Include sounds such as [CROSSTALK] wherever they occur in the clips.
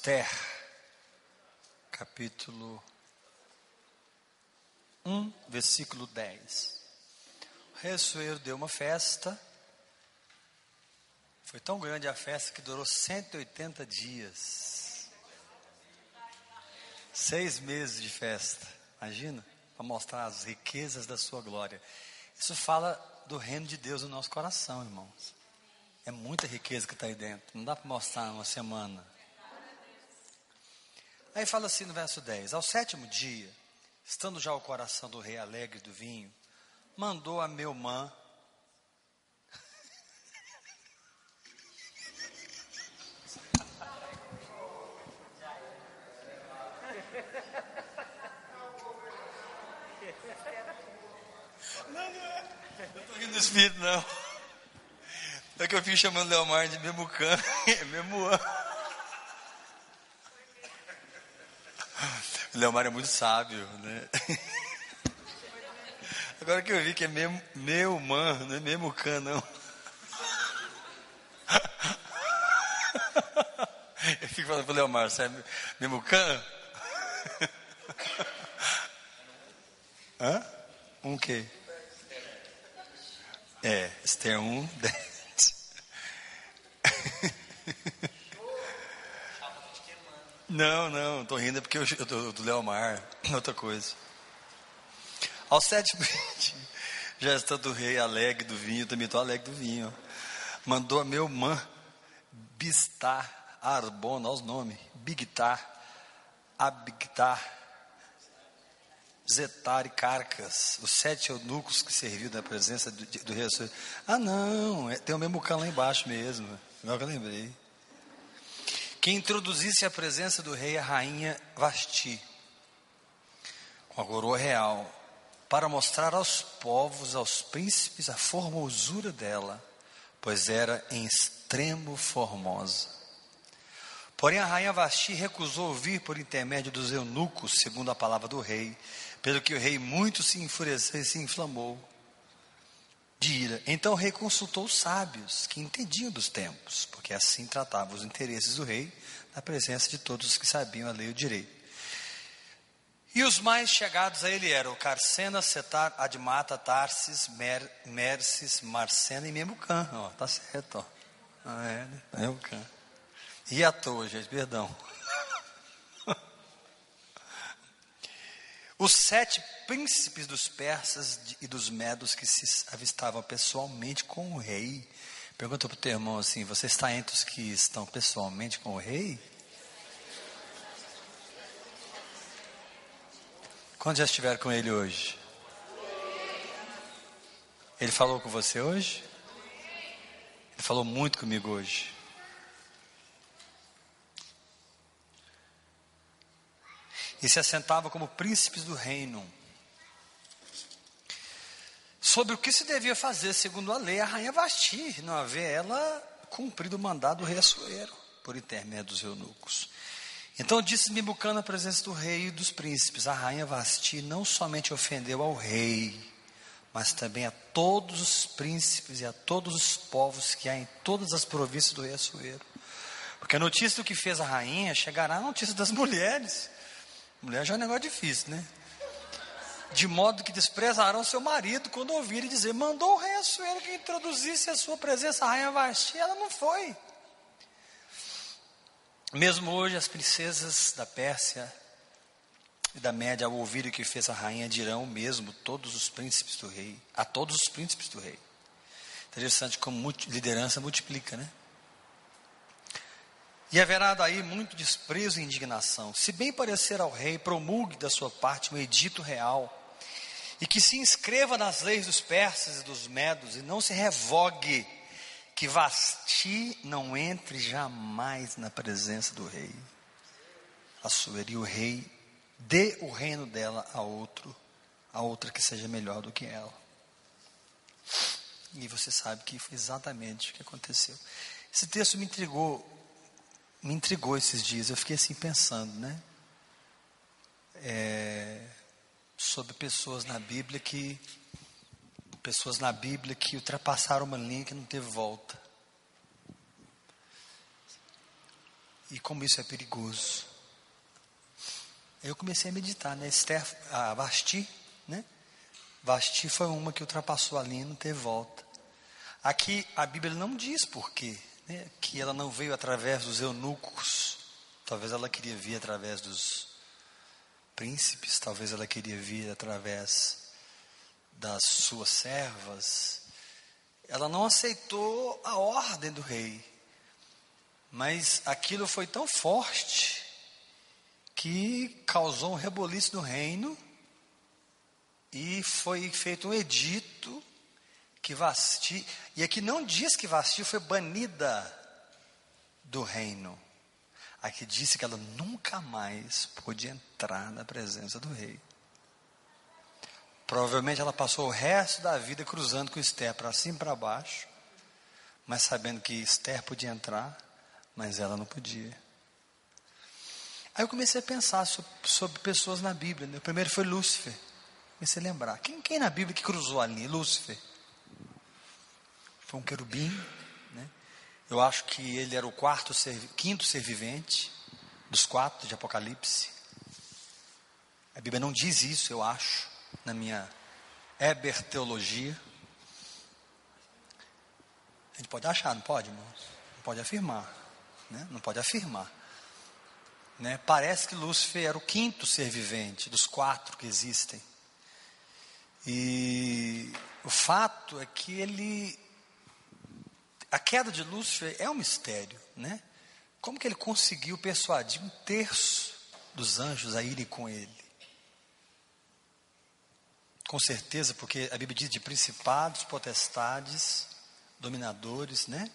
Esther, capítulo 1, versículo 10. O rei Assuero deu uma festa. Foi tão grande a festa que durou 180 dias. Seis meses de festa. Imagina? Para mostrar as riquezas da sua glória. Isso fala do reino de Deus no nosso coração, irmãos. É muita riqueza que está aí dentro. Não dá para mostrar uma semana. Aí fala assim no verso 10: Ao sétimo dia, estando já o coração do rei alegre do vinho, mandou a. Não, não é. Espírito, não. É que eu fico chamando Leomar de Memucan. [LAUGHS] É Memuã. Leomar é muito sábio, né? [LAUGHS] Agora que eu vi que é meu, meu man, não é mesmo can, não. [LAUGHS] Eu fico falando pro Leomar, você é mesmo can? [LAUGHS] Hã? Um quê? É, Esther 1, 10. Não, não, estou rindo porque eu, eu do Leomar, [CLEARS THROAT] outra coisa. Ao sétimo [LAUGHS] já está do rei alegre do vinho, também estou alegre do vinho. Mandou a meu mãe Bistar, Arbona, olha os nomes, Bigtar, Abigtar, Zetar e Carcas, os sete eunucos que serviram na presença do, do rei. Ah, não, é, tem o mesmo cão lá embaixo mesmo, agora que eu lembrei que introduzisse a presença do rei a rainha Vasti, com a coroa real, para mostrar aos povos, aos príncipes, a formosura dela, pois era em extremo formosa. Porém, a rainha Vasti recusou vir por intermédio dos eunucos, segundo a palavra do rei, pelo que o rei muito se enfureceu e se inflamou de ira. Então o rei consultou os sábios, que entendiam dos tempos, porque assim tratava os interesses do rei, na presença de todos os que sabiam a lei e o direito. E os mais chegados a ele eram Carcena, Setar, Admata, Tarsis, Mer, Mersis, Marcena e Memucan. Ó, tá certo, ó. Ah, é, né? Memucan. E à toa, gente, perdão. Os sete príncipes dos persas e dos medos que se avistavam pessoalmente com o rei. Pergunta para o teu irmão assim: você está entre os que estão pessoalmente com o rei? Quantos já estiveram com ele hoje? Ele falou com você hoje? Ele falou muito comigo hoje. E se assentava como príncipes do reino. Sobre o que se devia fazer segundo a lei, a rainha Vasti, não haver ela cumprido o mandado do rei Assuero, por intermédio dos eunucos. Então disse Mibucã na presença do rei e dos príncipes, a rainha Vasti não somente ofendeu ao rei, mas também a todos os príncipes e a todos os povos que há em todas as províncias do rei Assuero. Porque a notícia do que fez a rainha chegará à notícia das mulheres. Mulher já é um negócio difícil, né? De modo que desprezarão seu marido quando ouvirem dizer: mandou o rei Assuero que introduzisse a sua presença, a rainha Vasti, ela não foi. Mesmo hoje, as princesas da Pérsia e da Média, ao ouvirem o que fez a rainha, dirão mesmo todos os príncipes do rei, a todos os príncipes do rei. Interessante como liderança multiplica, né? E haverá daí muito desprezo e indignação. Se bem parecer ao rei, promulgue da sua parte um edito real, e que se inscreva nas leis dos persas e dos medos, e não se revogue, que Vasti não entre jamais na presença do rei. Assueri o rei, dê o reino dela a outro, a outra que seja melhor do que ela. E você sabe que foi exatamente o que aconteceu. Esse texto me intrigou me intrigou esses dias. Eu fiquei assim pensando, né? É, sobre pessoas na Bíblia que pessoas na Bíblia que ultrapassaram uma linha que não teve volta. e como isso é perigoso. Eu comecei a meditar, né? Esther, a Vasti, né? Vasti foi uma que ultrapassou ali e não teve volta. Aqui a Bíblia não diz por quê, né? que ela não veio através dos eunucos. Talvez ela queria vir através dos príncipes, talvez ela queria vir através das suas servas. Ela não aceitou a ordem do rei. Mas aquilo foi tão forte que causou um reboliço no reino e foi feito um edito que Vasti, e aqui não diz que Vasti foi banida do reino. Aqui disse que ela nunca mais pôde entrar na presença do rei. Provavelmente ela passou o resto da vida cruzando com Esther para cima e para baixo, mas sabendo que Esther podia entrar, mas ela não podia. Aí eu comecei a pensar sobre, pessoas na Bíblia. Né? O primeiro foi Lúcifer. Comecei a lembrar. Quem, quem na Bíblia que cruzou ali? Lúcifer. Foi um querubim. Né? Eu acho que ele era o quarto ser, quinto ser vivente dos quatro de Apocalipse. A Bíblia não diz isso, eu acho, na minha Eber teologia. A gente pode achar, não pode, irmãos? Não pode afirmar. Né? Não pode afirmar. Né? Parece que Lúcifer era o quinto ser vivente dos quatro que existem. E o fato é que ele. A queda de Lúcifer é um mistério, né? Como que ele conseguiu persuadir um terço dos anjos a irem com ele? Com certeza, porque a Bíblia diz de principados, potestades, dominadores, né?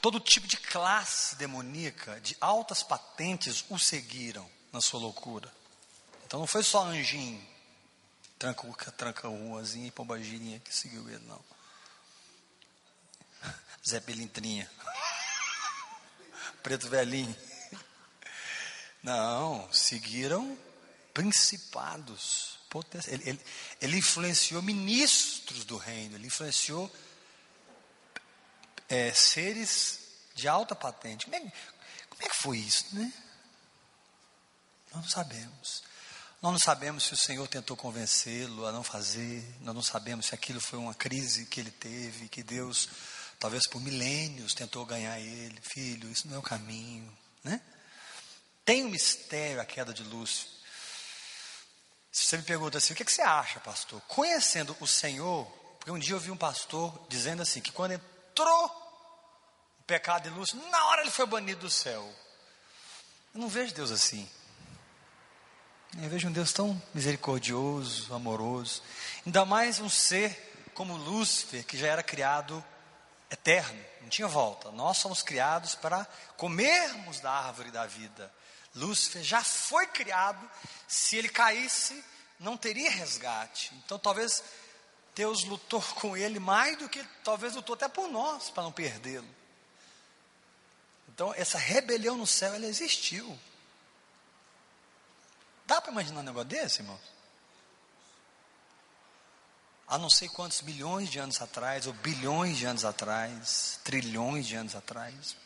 Todo tipo de classe demoníaca, de altas patentes, o seguiram na sua loucura. Então não foi só anjinho, tranca, tranca ruazinha e pombagirinha que seguiu ele, não. Zé Pelintrinha. Preto velhinho. Não, seguiram principados. Ele, ele, ele influenciou ministros do reino, ele influenciou é, seres de alta patente. Como é, como é que foi isso, né? Nós não sabemos. Nós não sabemos se o Senhor tentou convencê-lo a não fazer. Nós não sabemos se aquilo foi uma crise que ele teve, que Deus, talvez por milênios, tentou ganhar ele. Filho, isso não é o caminho, né? Tem um mistério a queda de Lúcio. Se você me pergunta assim, o que, que você acha, pastor? Conhecendo o Senhor, porque um dia eu vi um pastor dizendo assim, que quando entrou o pecado de Lúcio, na hora ele foi banido do céu. Eu não vejo Deus assim. Eu vejo um Deus tão misericordioso, amoroso. Ainda mais um ser como Lúcifer, que já era criado eterno, não tinha volta. Nós somos criados para comermos da árvore da vida. Lúcifer já foi criado, se ele caísse, não teria resgate. Então talvez Deus lutou [LAUGHS] com ele mais do que talvez lutou até por nós, para não perdê-lo. Então, essa rebelião no céu, ela existiu. Dá para imaginar um negócio desse, irmãos? Há não sei quantos milhões de anos atrás, ou bilhões de anos atrás, trilhões de anos atrás,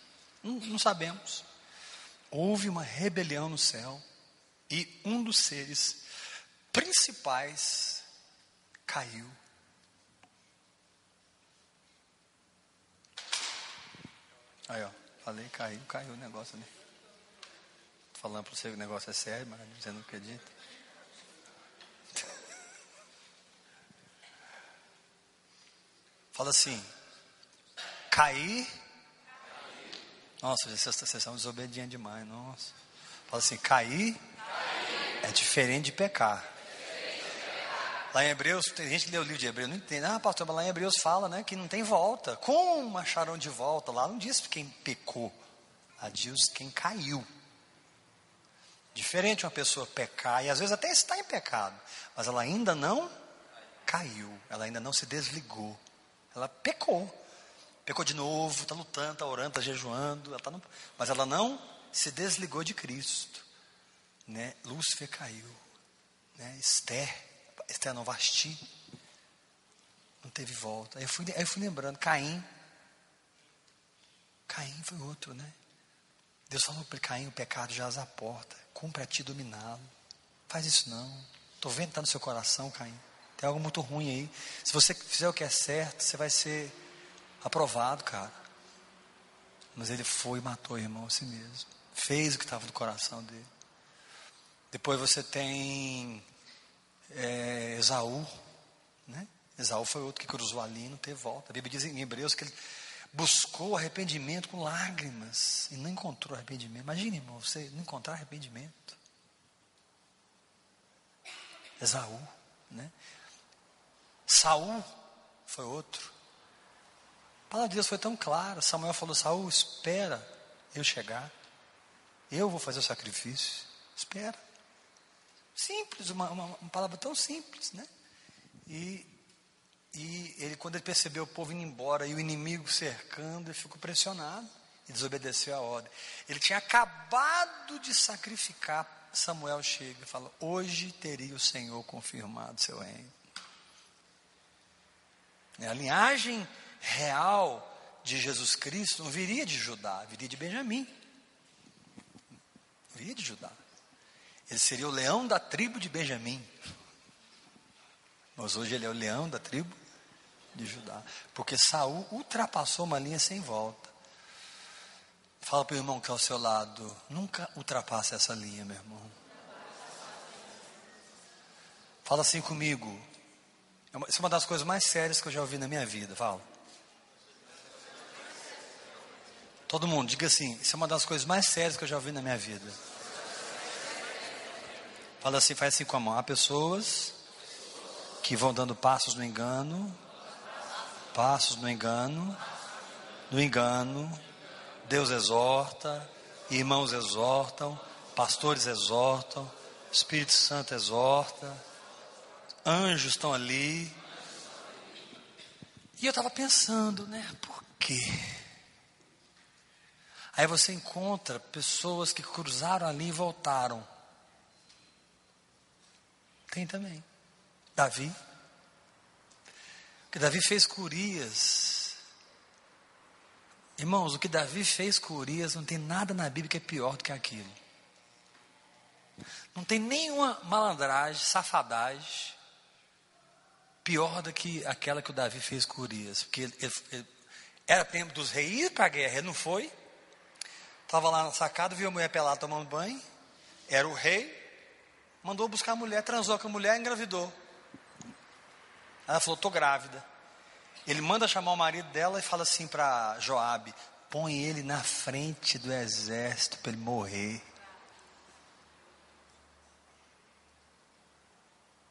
não, não sabemos. Houve uma rebelião no céu, e um dos seres principais caiu. Aí, ó. Falei, caiu, caiu o negócio ali. Falando para você que o negócio é sério, mas você não acredita. Fala assim, cair. Nossa, vocês são desobedientes demais, nossa. Fala assim, cair é diferente de pecar. Lá em Hebreus, tem gente que lê o livro de Hebreus, não entende. Ah, pastor, mas lá em Hebreus fala né, que não tem volta. Como acharam de volta? Lá não diz quem pecou, lá diz quem caiu. Diferente uma pessoa pecar, e às vezes até está em pecado, mas ela ainda não caiu, ela ainda não se desligou. Ela pecou. Pecou de novo, está lutando, está orando, está jejuando, ela tá no, mas ela não se desligou de Cristo. Né? Lúcifer caiu. Né? Esther Esther não, Vasti. Não teve volta. Aí eu, fui, aí eu fui lembrando, Caim. Caim foi outro, né? Deus falou para Caim: o pecado já à porta, cumpre a ti dominá-lo. Faz isso não. Estou vendo que está no seu coração, Caim. Tem algo muito ruim aí. Se você fizer o que é certo, você vai ser aprovado, cara. Mas ele foi e matou o irmão a si mesmo. Fez o que estava no coração dele. Depois você tem é, Esaú, né? Esaú foi outro que cruzou ali e não teve volta. A Bíblia diz em Hebreus que ele buscou arrependimento com lágrimas e não encontrou arrependimento. Imagine, irmão, você não encontrar arrependimento. Esaú, né? Saul foi outro. A palavra de Deus foi tão clara. Samuel falou: Saul, espera eu chegar. Eu vou fazer o sacrifício. Espera. Simples, uma, uma, uma palavra tão simples, né? E, e ele, quando ele percebeu o povo indo embora e o inimigo cercando, ele ficou pressionado e desobedeceu a ordem. Ele tinha acabado de sacrificar. Samuel chega e fala: Hoje teria o Senhor confirmado seu reino. A linhagem real de Jesus Cristo não viria de Judá, viria de Benjamim. Viria de Judá. Ele seria o leão da tribo de Benjamim. Mas hoje ele é o leão da tribo de Judá. Porque Saul ultrapassou uma linha sem volta. Fala para o irmão que está ao seu lado, nunca ultrapasse essa linha, meu irmão. Fala assim comigo. Isso é uma das coisas mais sérias que eu já ouvi na minha vida. Fala. Todo mundo, diga assim: Isso é uma das coisas mais sérias que eu já ouvi na minha vida. Fala assim, faz assim com a mão. Há pessoas que vão dando passos no engano, passos no engano, no engano. Deus exorta, irmãos exortam, pastores exortam, Espírito Santo exorta, anjos estão ali. E eu estava pensando, né, por quê? Aí você encontra pessoas que cruzaram ali e voltaram. Tem também. Davi. Que Davi fez curias. Irmãos, o que Davi fez com Urias não tem nada na Bíblia que é pior do que aquilo. Não tem nenhuma malandragem, safadagem pior do que aquela que o Davi fez com Urias. Porque ele, ele, ele era tempo dos reis para a guerra, ele não foi. Estava lá na sacada, viu a mulher pelada tomando banho. Era o rei. Mandou buscar a mulher, transou com a mulher e engravidou. Ela falou: Estou grávida. Ele manda chamar o marido dela e fala assim para Joabe: Põe ele na frente do exército para ele morrer.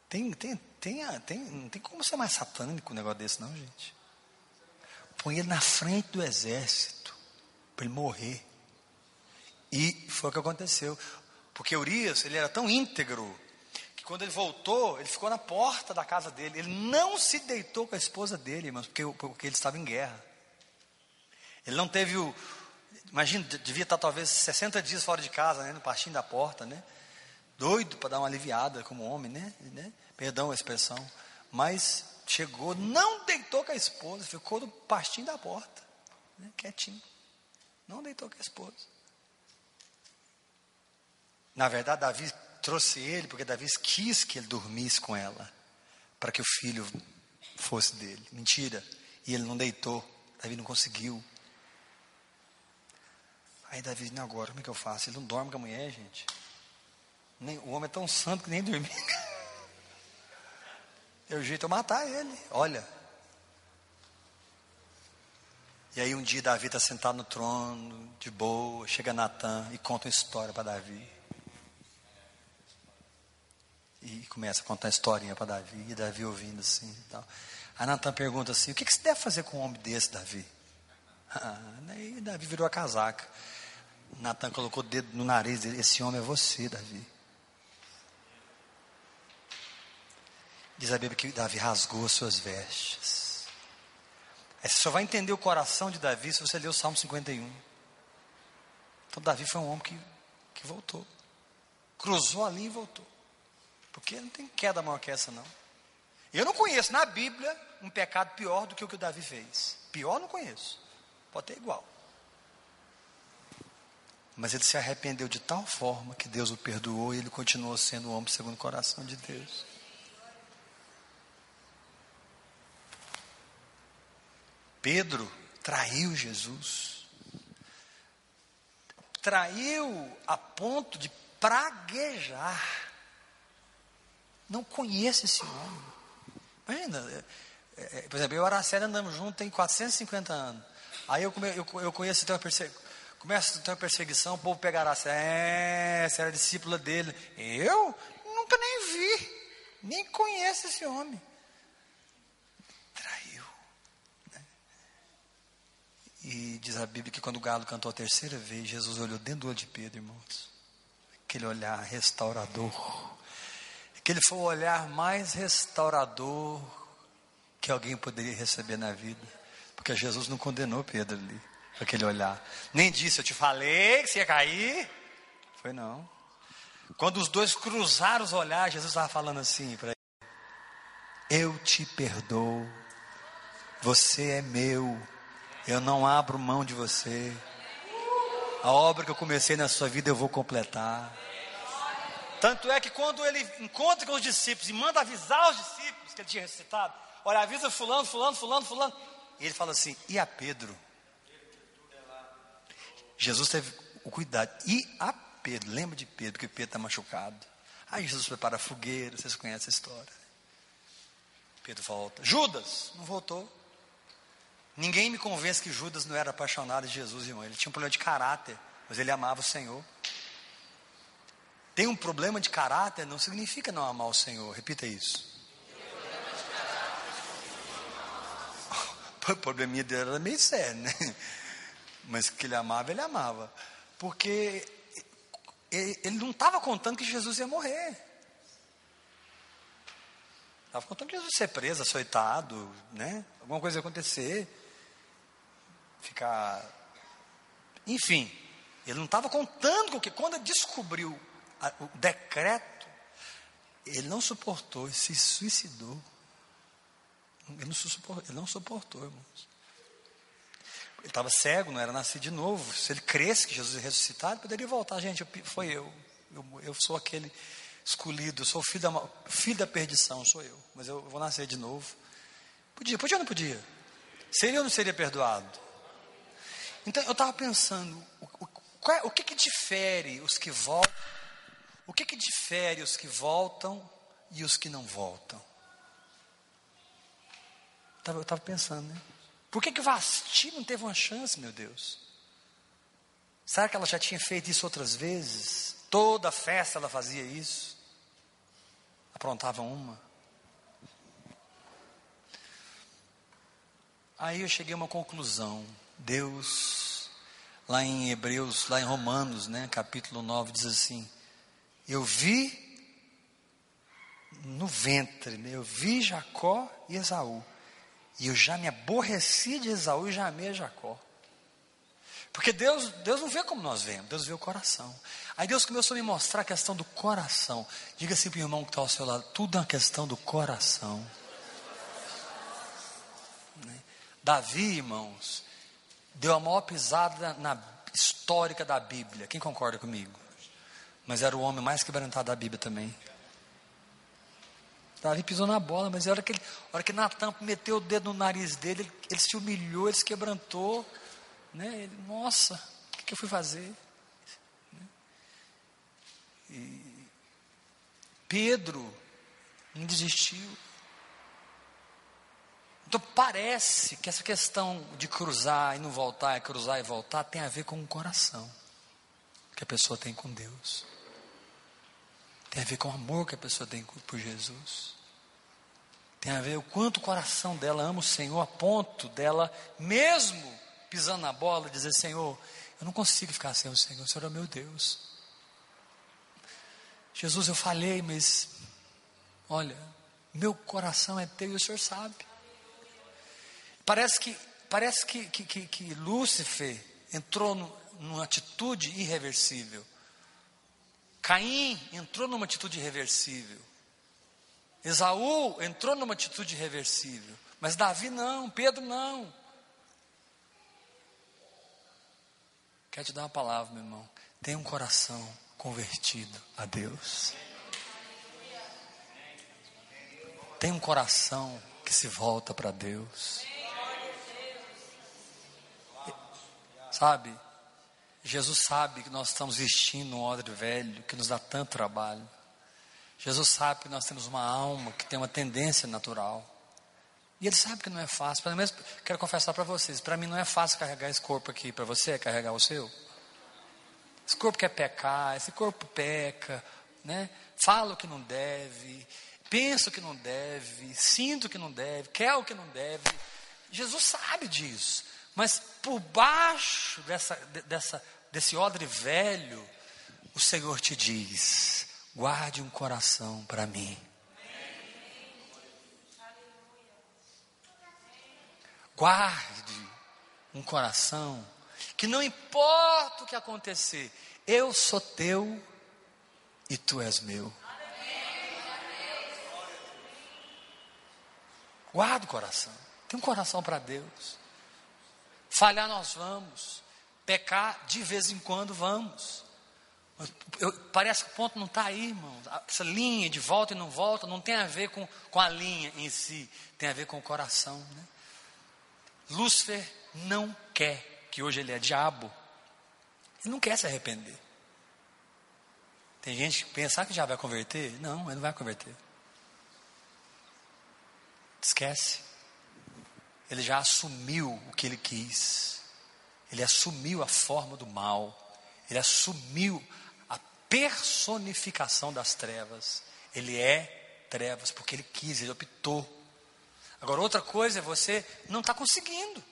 Tem, tem, tem, tem, não tem como ser mais satânico um negócio desse, não, gente. Põe ele na frente do exército para ele morrer. E foi o que aconteceu. Porque Urias, ele era tão íntegro, que quando ele voltou, ele ficou na porta da casa dele. Ele não se deitou com a esposa dele, irmãos, porque, porque ele estava em guerra. Ele não teve o. Imagina, devia estar talvez 60 dias fora de casa, né, no pastinho da porta, né? Doido para dar uma aliviada como homem, né? né? Perdão a expressão. Mas chegou, não deitou com a esposa, ficou no pastinho da porta, né? quietinho. Não deitou com a esposa. Na verdade, Davi trouxe ele porque Davi quis que ele dormisse com ela, para que o filho fosse dele. Mentira. E ele não deitou. Davi não conseguiu. Aí Davi, não, agora, como é que eu faço? Ele não dorme com a mulher, gente. Nem, o homem é tão santo que nem dormir. [LAUGHS] Eu matar ele. Olha. E aí um dia Davi está sentado no trono, de boa, chega Natan e conta uma história para Davi. E começa a contar a historinha para Davi, e Davi ouvindo assim e tal. Aí Natan pergunta assim: o que, que se deve fazer com um homem desse, Davi? [LAUGHS] Ah, aí Davi virou a casaca. Natan colocou o dedo no nariz dele: esse homem é você, Davi. Diz a Bíblia que Davi rasgou as suas vestes. Aí você só vai entender o coração de Davi se você ler o Salmo 51. Então Davi foi um homem que, que voltou. Cruzou ali e voltou. Porque não tem queda maior que essa, não. Eu não conheço na Bíblia um pecado pior do que o que o Davi fez. Pior não conheço. Pode ter igual. Mas ele se arrependeu de tal forma que Deus o perdoou e ele continuou sendo o homem segundo o coração de Deus. Pedro traiu Jesus. Traiu a ponto de praguejar. Não conheço esse homem. Imagina, é, é, por exemplo, eu e o Araceli andamos juntos tem 450 anos. Aí eu, come, eu, eu conheço, uma perseguição. Começa a ter uma perseguição, o povo pegará, é, você era discípula dele. Eu? Nunca nem vi, nem conheço esse homem. Traiu. Né? E diz a Bíblia que quando o galo cantou a terceira vez, Jesus olhou dentro do olho de Pedro, irmãos. Aquele olhar restaurador. Aquele foi o olhar mais restaurador que alguém poderia receber na vida. Porque Jesus não condenou Pedro ali, aquele olhar. Nem disse, eu te falei que você ia cair. Foi não. Quando os dois cruzaram os olhares, Jesus estava falando assim para ele: Eu te perdoo, você é meu, eu não abro mão de você. A obra que eu comecei na sua vida eu vou completar. Tanto é que quando ele encontra com os discípulos e manda avisar os discípulos que ele tinha ressuscitado, olha, avisa fulano, fulano, fulano, fulano. E ele fala assim: e a Pedro? Jesus teve o cuidado. E a Pedro, lembra de Pedro, que Pedro está machucado. Aí Jesus prepara a fogueira, vocês conhecem a história. Pedro volta. Judas, não voltou. Ninguém me convence que Judas não era apaixonado de Jesus, irmão. Ele tinha um problema de caráter, mas ele amava o Senhor. Tem um problema de caráter, não significa não amar o Senhor. Repita isso. [LAUGHS] O probleminha dele era meio sério, né? Mas que ele amava, ele amava. Porque ele não estava contando que Jesus ia morrer. Estava contando que Jesus ia ser preso, açoitado, né? Alguma coisa ia acontecer. Ficar. Enfim, ele não estava contando que quando ele descobriu o decreto, ele não suportou, ele se suicidou. Ele não suportou, ele não suportou irmãos. Ele estava cego, não era nascido de novo. Se ele cresce que Jesus é ressuscitado, poderia voltar. Gente, eu, foi eu. eu. eu. sou aquele escolhido, eu sou filho da, filho da perdição, sou eu. Mas eu vou nascer de novo. Podia, podia ou não podia? Seria ou não seria perdoado? Então eu estava pensando, o, o, é, o que, que difere os que voltam o que, que difere os que voltam e os que não voltam? Eu estava pensando, né? Por que, que Vasti não teve uma chance, meu Deus? Será que ela já tinha feito isso outras vezes? Toda festa ela fazia isso? Aprontava uma? Aí eu cheguei a uma conclusão. Deus, lá em Hebreus, lá em Romanos, né, capítulo 9, diz assim: eu vi no ventre, né? eu vi Jacó e Esaú. E eu já me aborreci de Esaú e já amei Jacó. Porque Deus, Deus não vê como nós vemos, Deus vê o coração. Aí Deus começou a me mostrar a questão do coração. Diga assim para o irmão que está ao seu lado: tudo é uma questão do coração. Né? Davi, irmãos, deu a maior pisada na histórica da Bíblia. Quem concorda comigo? mas era o homem mais quebrantado da Bíblia também. Davi pisou na bola, mas a hora que, ele, hora que Natan meteu o dedo no nariz dele, ele, ele se humilhou, ele se quebrantou. Né? Ele, Nossa, o que, que eu fui fazer? E Pedro não desistiu. Então parece que essa questão de cruzar e não voltar, cruzar e voltar, tem a ver com o coração que a pessoa tem com Deus. Tem a ver com o amor que a pessoa tem por Jesus. Tem a ver o quanto o coração dela ama o Senhor, a ponto dela, mesmo pisando na bola, dizer: Senhor, eu não consigo ficar sem o Senhor, o Senhor é meu Deus. Jesus, eu falei, mas olha, meu coração é teu e o Senhor sabe. Parece que, parece que, que, que, que Lúcifer entrou no, numa atitude irreversível. Caim entrou numa atitude irreversível. Esaú entrou numa atitude irreversível. Mas Davi não, Pedro não. Quero te dar uma palavra, meu irmão. Tenha um coração convertido a Deus. Tem um coração que se volta para Deus. Sabe? Jesus sabe que nós estamos vestindo um odre velho que nos dá tanto trabalho. Jesus sabe que nós temos uma alma que tem uma tendência natural. E Ele sabe que não é fácil. Pelo menos, quero confessar para vocês: para mim não é fácil carregar esse corpo aqui. Para você é carregar o seu? Esse corpo quer pecar, esse corpo peca, né? Fala o que não deve, pensa o que não deve, sinto o que não deve, quer o que não deve. Jesus sabe disso. Mas por baixo dessa, dessa, desse odre velho, o Senhor te diz: guarde um coração para mim. Guarde um coração que não importa o que acontecer, eu sou teu e tu és meu. Guarda o coração. Tem um coração para Deus. Falhar nós vamos. Pecar de vez em quando vamos. Eu, parece que o ponto não está aí, irmão. Essa linha de volta e não volta não tem a ver com, com a linha em si, tem a ver com o coração. Né? Lúcifer não quer, que hoje ele é diabo, ele não quer se arrepender. Tem gente que pensa que já vai converter? Não, ele não vai converter. Esquece. Ele já assumiu o que ele quis. Ele assumiu a forma do mal. Ele assumiu a personificação das trevas. Ele é trevas porque ele quis, ele optou. Agora, outra coisa é você não está conseguindo.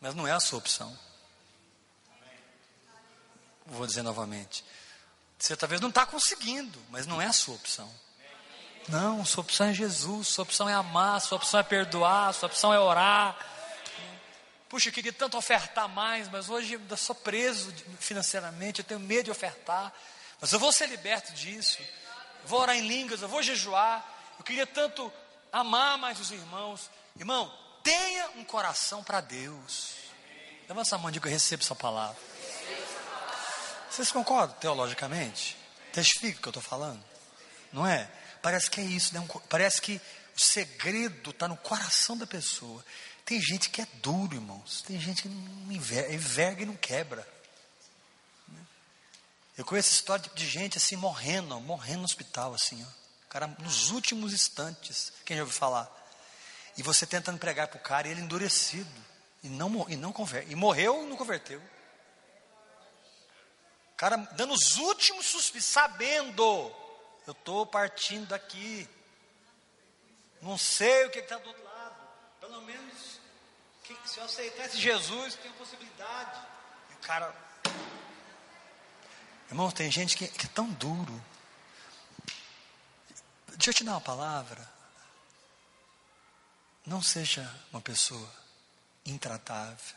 Mas não é a sua opção. Vou dizer novamente. Você talvez não está conseguindo, mas não é a sua opção. Não, sua opção é Jesus, sua opção é amar, sua opção é perdoar, sua opção é orar. Puxa, eu queria tanto ofertar mais, mas hoje eu sou preso financeiramente, eu tenho medo de ofertar. Mas eu vou ser liberto disso. Eu vou orar em línguas, eu vou jejuar. Eu queria tanto amar mais os irmãos. Irmão, tenha um coração para Deus. Levanta essa mão que eu recebo essa palavra. Vocês concordam teologicamente? Testifica o que eu estou falando? Não é? Parece que é isso, né? parece que o segredo está no coração da pessoa. Tem gente que é duro, irmãos. Tem gente que não enverga e não quebra. Eu conheço história de gente assim morrendo, morrendo no hospital, assim, ó. O cara nos últimos instantes. Quem já ouviu falar? E você tentando pregar para o cara e ele endurecido. E não, e não converte. E morreu e não converteu. O cara dando os últimos suspiros, sabendo. Eu estou partindo daqui. Não sei o que está do outro lado. Pelo menos, que, se eu aceitasse Jesus, tem possibilidade. E o cara. Irmão, tem gente que, que é tão duro. Deixa eu te dar uma palavra. Não seja uma pessoa intratável.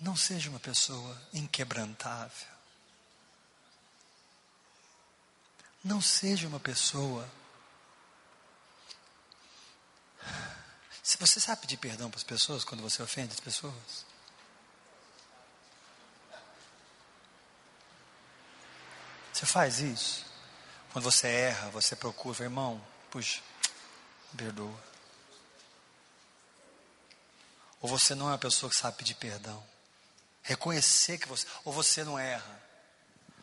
Não seja uma pessoa inquebrantável. Não seja uma pessoa. Se você sabe pedir perdão para as pessoas quando você ofende as pessoas, você faz isso. Quando você erra, você procura, irmão, puxa, perdoa. Ou você não é uma pessoa que sabe pedir perdão. Reconhecer que você, ou você não erra.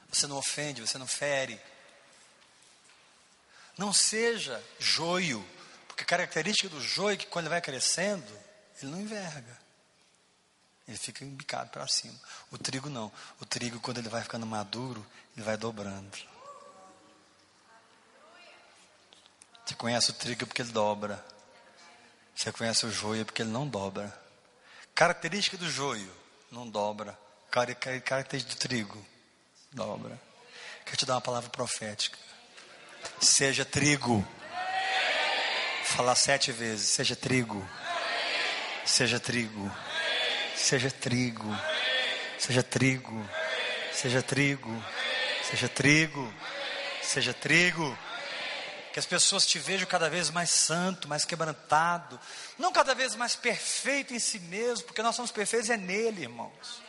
Você não ofende, você não fere. Não seja joio, porque a característica do joio é que quando ele vai crescendo, ele não enverga. Ele fica embicado para cima. O trigo não. O trigo, quando ele vai ficando maduro, ele vai dobrando. Você conhece o trigo porque ele dobra. Você conhece o joio porque ele não dobra. Característica do joio, não dobra. Característica do trigo, dobra. Quero te dar uma palavra profética. Seja trigo. Falar sete vezes. Seja trigo. Seja trigo. Seja trigo. Seja trigo. Seja trigo. Seja trigo. Seja trigo. Que as pessoas te vejam cada vez mais santo, mais quebrantado, não cada vez mais perfeito em si mesmo, porque nós somos perfeitos é nele, irmãos.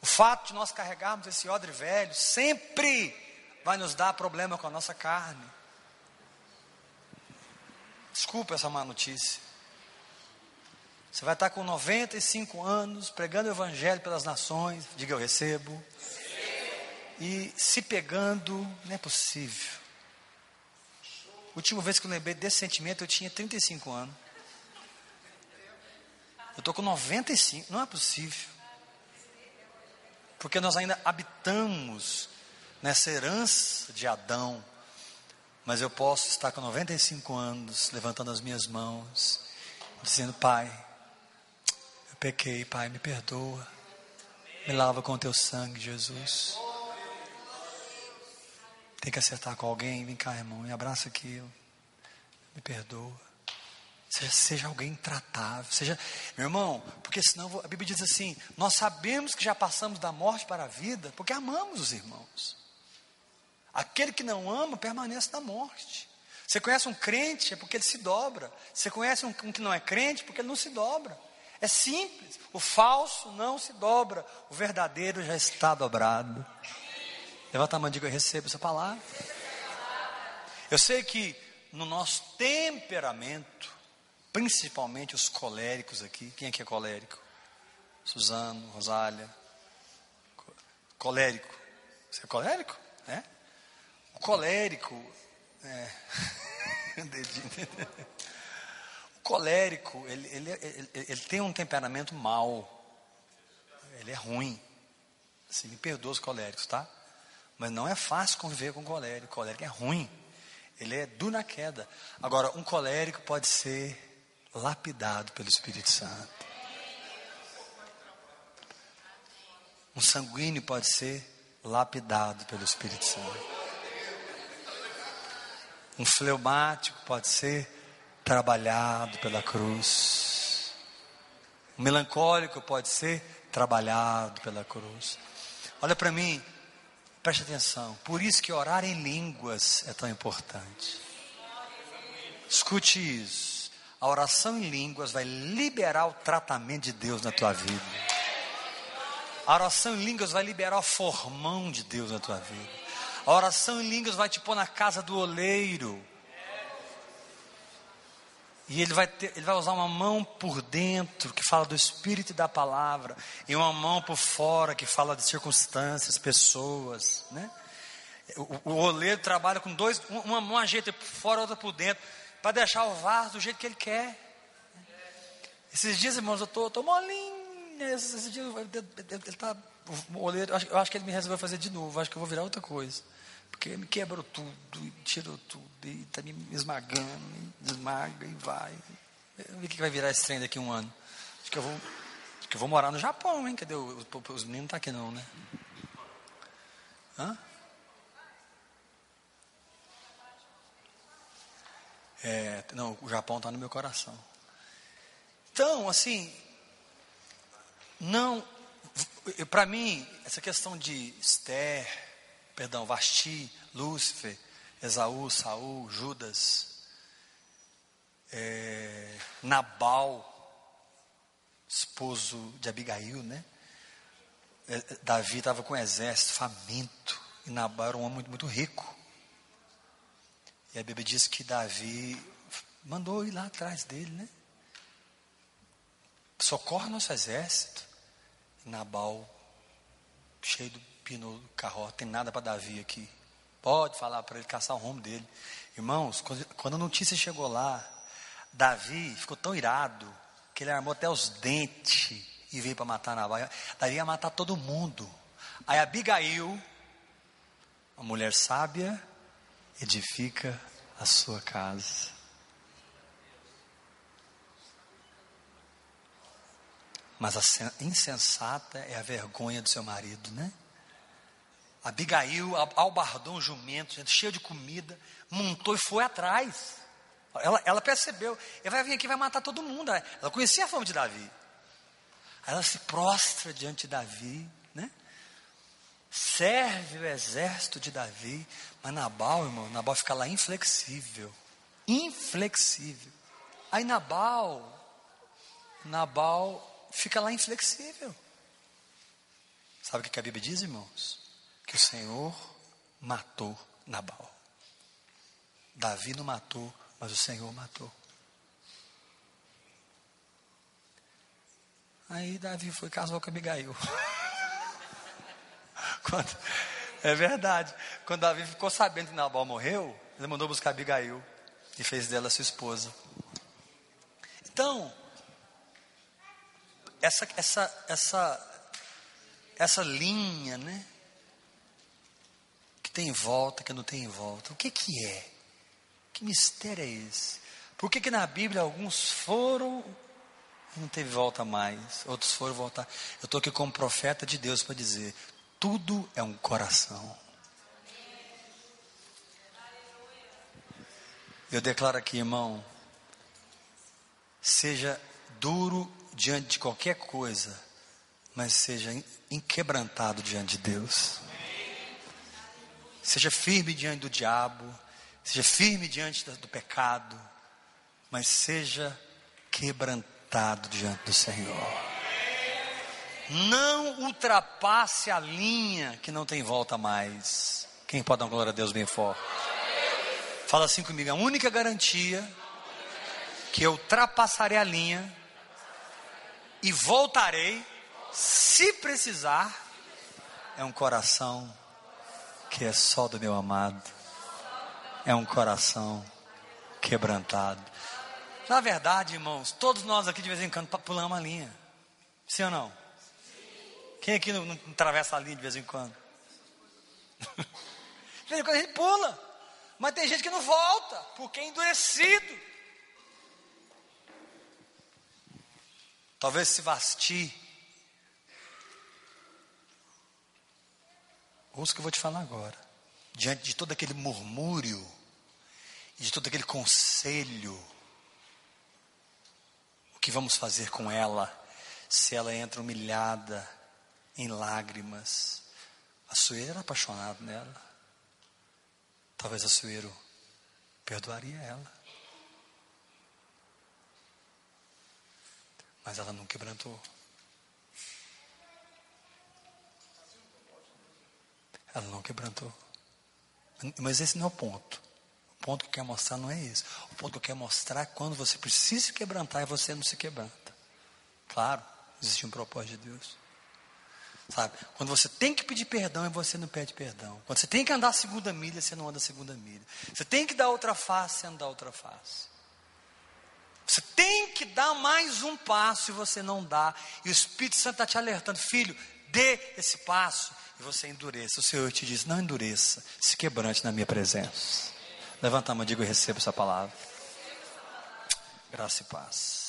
O fato de nós carregarmos esse odre velho sempre vai nos dar problema com a nossa carne. Desculpa essa má notícia. Você vai estar com 95 anos pregando o evangelho pelas nações, diga eu recebo e se pegando, não é possível. Última vez que eu lembrei desse sentimento, eu tinha 35 anos. Eu estou com 95, não é possível. Porque nós ainda habitamos nessa herança de Adão. Mas eu posso estar com 95 anos, levantando as minhas mãos, dizendo: Pai, eu pequei, Pai, me perdoa. Me lava com teu sangue, Jesus. Tem que acertar com alguém, vem cá, irmão, me abraça aqui. Me perdoa. Seja, seja alguém tratável. Seja, meu irmão, porque senão a Bíblia diz assim: nós sabemos que já passamos da morte para a vida, porque amamos os irmãos. Aquele que não ama permanece na morte. Você conhece um crente é porque ele se dobra. Você conhece um, um que não é crente porque ele não se dobra. É simples. O falso não se dobra. O verdadeiro já está dobrado. Levanta a mão e diga: Eu recebo essa palavra. Eu sei que no nosso temperamento, principalmente os coléricos aqui, quem aqui é colérico? Suzano, Rosália. Colérico. Você é colérico? É? Colérico. É. [LAUGHS] o colérico, ele, ele, ele, ele, tem um temperamento mau. Ele é ruim. Assim, me perdoa os coléricos, tá? Mas não é fácil conviver com colérico. O colérico é ruim. Ele é duro na queda. Agora, um colérico pode ser lapidado pelo Espírito Santo. Um sanguíneo pode ser lapidado pelo Espírito Santo. Um fleumático pode ser trabalhado pela cruz. Um melancólico pode ser trabalhado pela cruz. Olha para mim, Preste atenção. Por isso que orar em línguas é tão importante. Escute isso. A oração em línguas vai liberar o tratamento de Deus na tua vida. A oração em línguas vai liberar o formão de Deus na tua vida. A oração em línguas vai te pôr na casa do oleiro. E ele vai, ter, ele vai usar uma mão por dentro, que fala do Espírito e da palavra, e uma mão por fora, que fala de circunstâncias, pessoas. Né? O, o oleiro trabalha com dois, uma mão ajeita por fora, outra por dentro, para deixar o vaso do jeito que ele quer. Esses dias, irmãos, eu estou molinho. Esses dias, ele está. O oleiro, eu acho que ele me resolveu fazer de novo, acho que eu vou virar outra coisa. Porque me quebrou tudo, e tirou tudo, e está me esmagando, e esmaga e vai. Eu vi que vai virar esse trem daqui a um ano. Acho que eu vou, que eu vou morar no Japão, hein? Cadê os, os meninos? Não estão tá aqui não, né? Hã? É, não, o Japão está no meu coração. Então, assim, não, para mim, essa questão de Esther, perdão, Vasti, Lúcifer, Esaú, Saul, Judas, é, Nabal, esposo de Abigail, né? É, Davi estava com um exército faminto, e Nabal era um homem muito, muito rico. E a Bíblia diz que Davi mandou ir lá atrás dele, né? Socorre nosso exército. Nabal, cheio do pino do carro, tem nada para Davi aqui. Pode falar para ele caçar o rumo dele. Irmãos, quando a notícia chegou lá, Davi ficou tão irado que ele armou até os dentes e veio para matar Nabal. Davi ia matar todo mundo. Aí Abigail, uma mulher sábia, edifica a sua casa. Mas a insensata é a vergonha do seu marido, né? Abigail albardou um jumento, cheio de comida, montou e foi atrás. Ela, ela percebeu, ele vai vir aqui vai matar todo mundo. Ela conhecia a fama de Davi. Aí ela se prostra diante de Davi, né? serve o exército de Davi, mas Nabal, irmão, Nabal fica lá inflexível. Inflexível. Aí Nabal, Nabal fica lá inflexível. Sabe o que a Bíblia diz, irmãos? Que o Senhor matou Nabal. Davi não matou, mas o Senhor matou. Aí Davi foi casou com Abigail. [LAUGHS] Quando, é verdade. Quando Davi ficou sabendo que Nabal morreu, ele mandou buscar Abigail e fez dela sua esposa. Então, essa, essa, essa, essa linha, né? Que tem em volta, que não tem em volta. O que que é? Que mistério é esse? Por que que na Bíblia alguns foram não teve volta mais, outros foram voltar. Eu estou aqui como profeta de Deus para dizer: tudo é um coração. Eu declaro aqui, irmão, seja duro diante de qualquer coisa, mas seja inquebrantado diante de Deus. Seja firme diante do diabo, seja firme diante do pecado, mas seja quebrantado diante do Senhor. Não ultrapasse a linha que não tem volta mais. Quem pode dar glória a Deus bem forte? Fala assim comigo: a única garantia que eu ultrapassarei a linha e voltarei, se precisar, é um coração que é só do meu amado, é um coração quebrantado. Na verdade, irmãos, todos nós aqui de vez em quando pulamos a linha, sim ou não? Quem aqui não, não atravessa a linha de vez em quando? [LAUGHS] de vez em quando a gente pula. Mas tem gente que não volta, porque é endurecido. Talvez se vastir. Ouça o que eu vou te falar agora. Diante de todo aquele murmúrio, de todo aquele conselho, o que vamos fazer com ela se ela entra humilhada, em lágrimas. A Sueira era apaixonado nela. Talvez a Sueiro perdoaria ela. Mas ela não quebrantou. Ela não quebrantou. Mas esse não é o ponto. O ponto que eu quero mostrar não é esse. O ponto que eu quero mostrar é quando você precisa se quebrantar e você não se quebranta. Claro, existe um propósito de Deus. Sabe? Quando você tem que pedir perdão e você não pede perdão. Quando você tem que andar a segunda milha, você não anda a segunda milha. Você tem que dar outra face, você dá outra face. Você tem que dar mais um passo e você não dá. E o Espírito Santo está te alertando, filho, dê esse passo. E você endureça. O Senhor te diz: não endureça, se quebrante na minha presença. Levanta a mão, diga: eu recebo essa palavra. Graça e paz.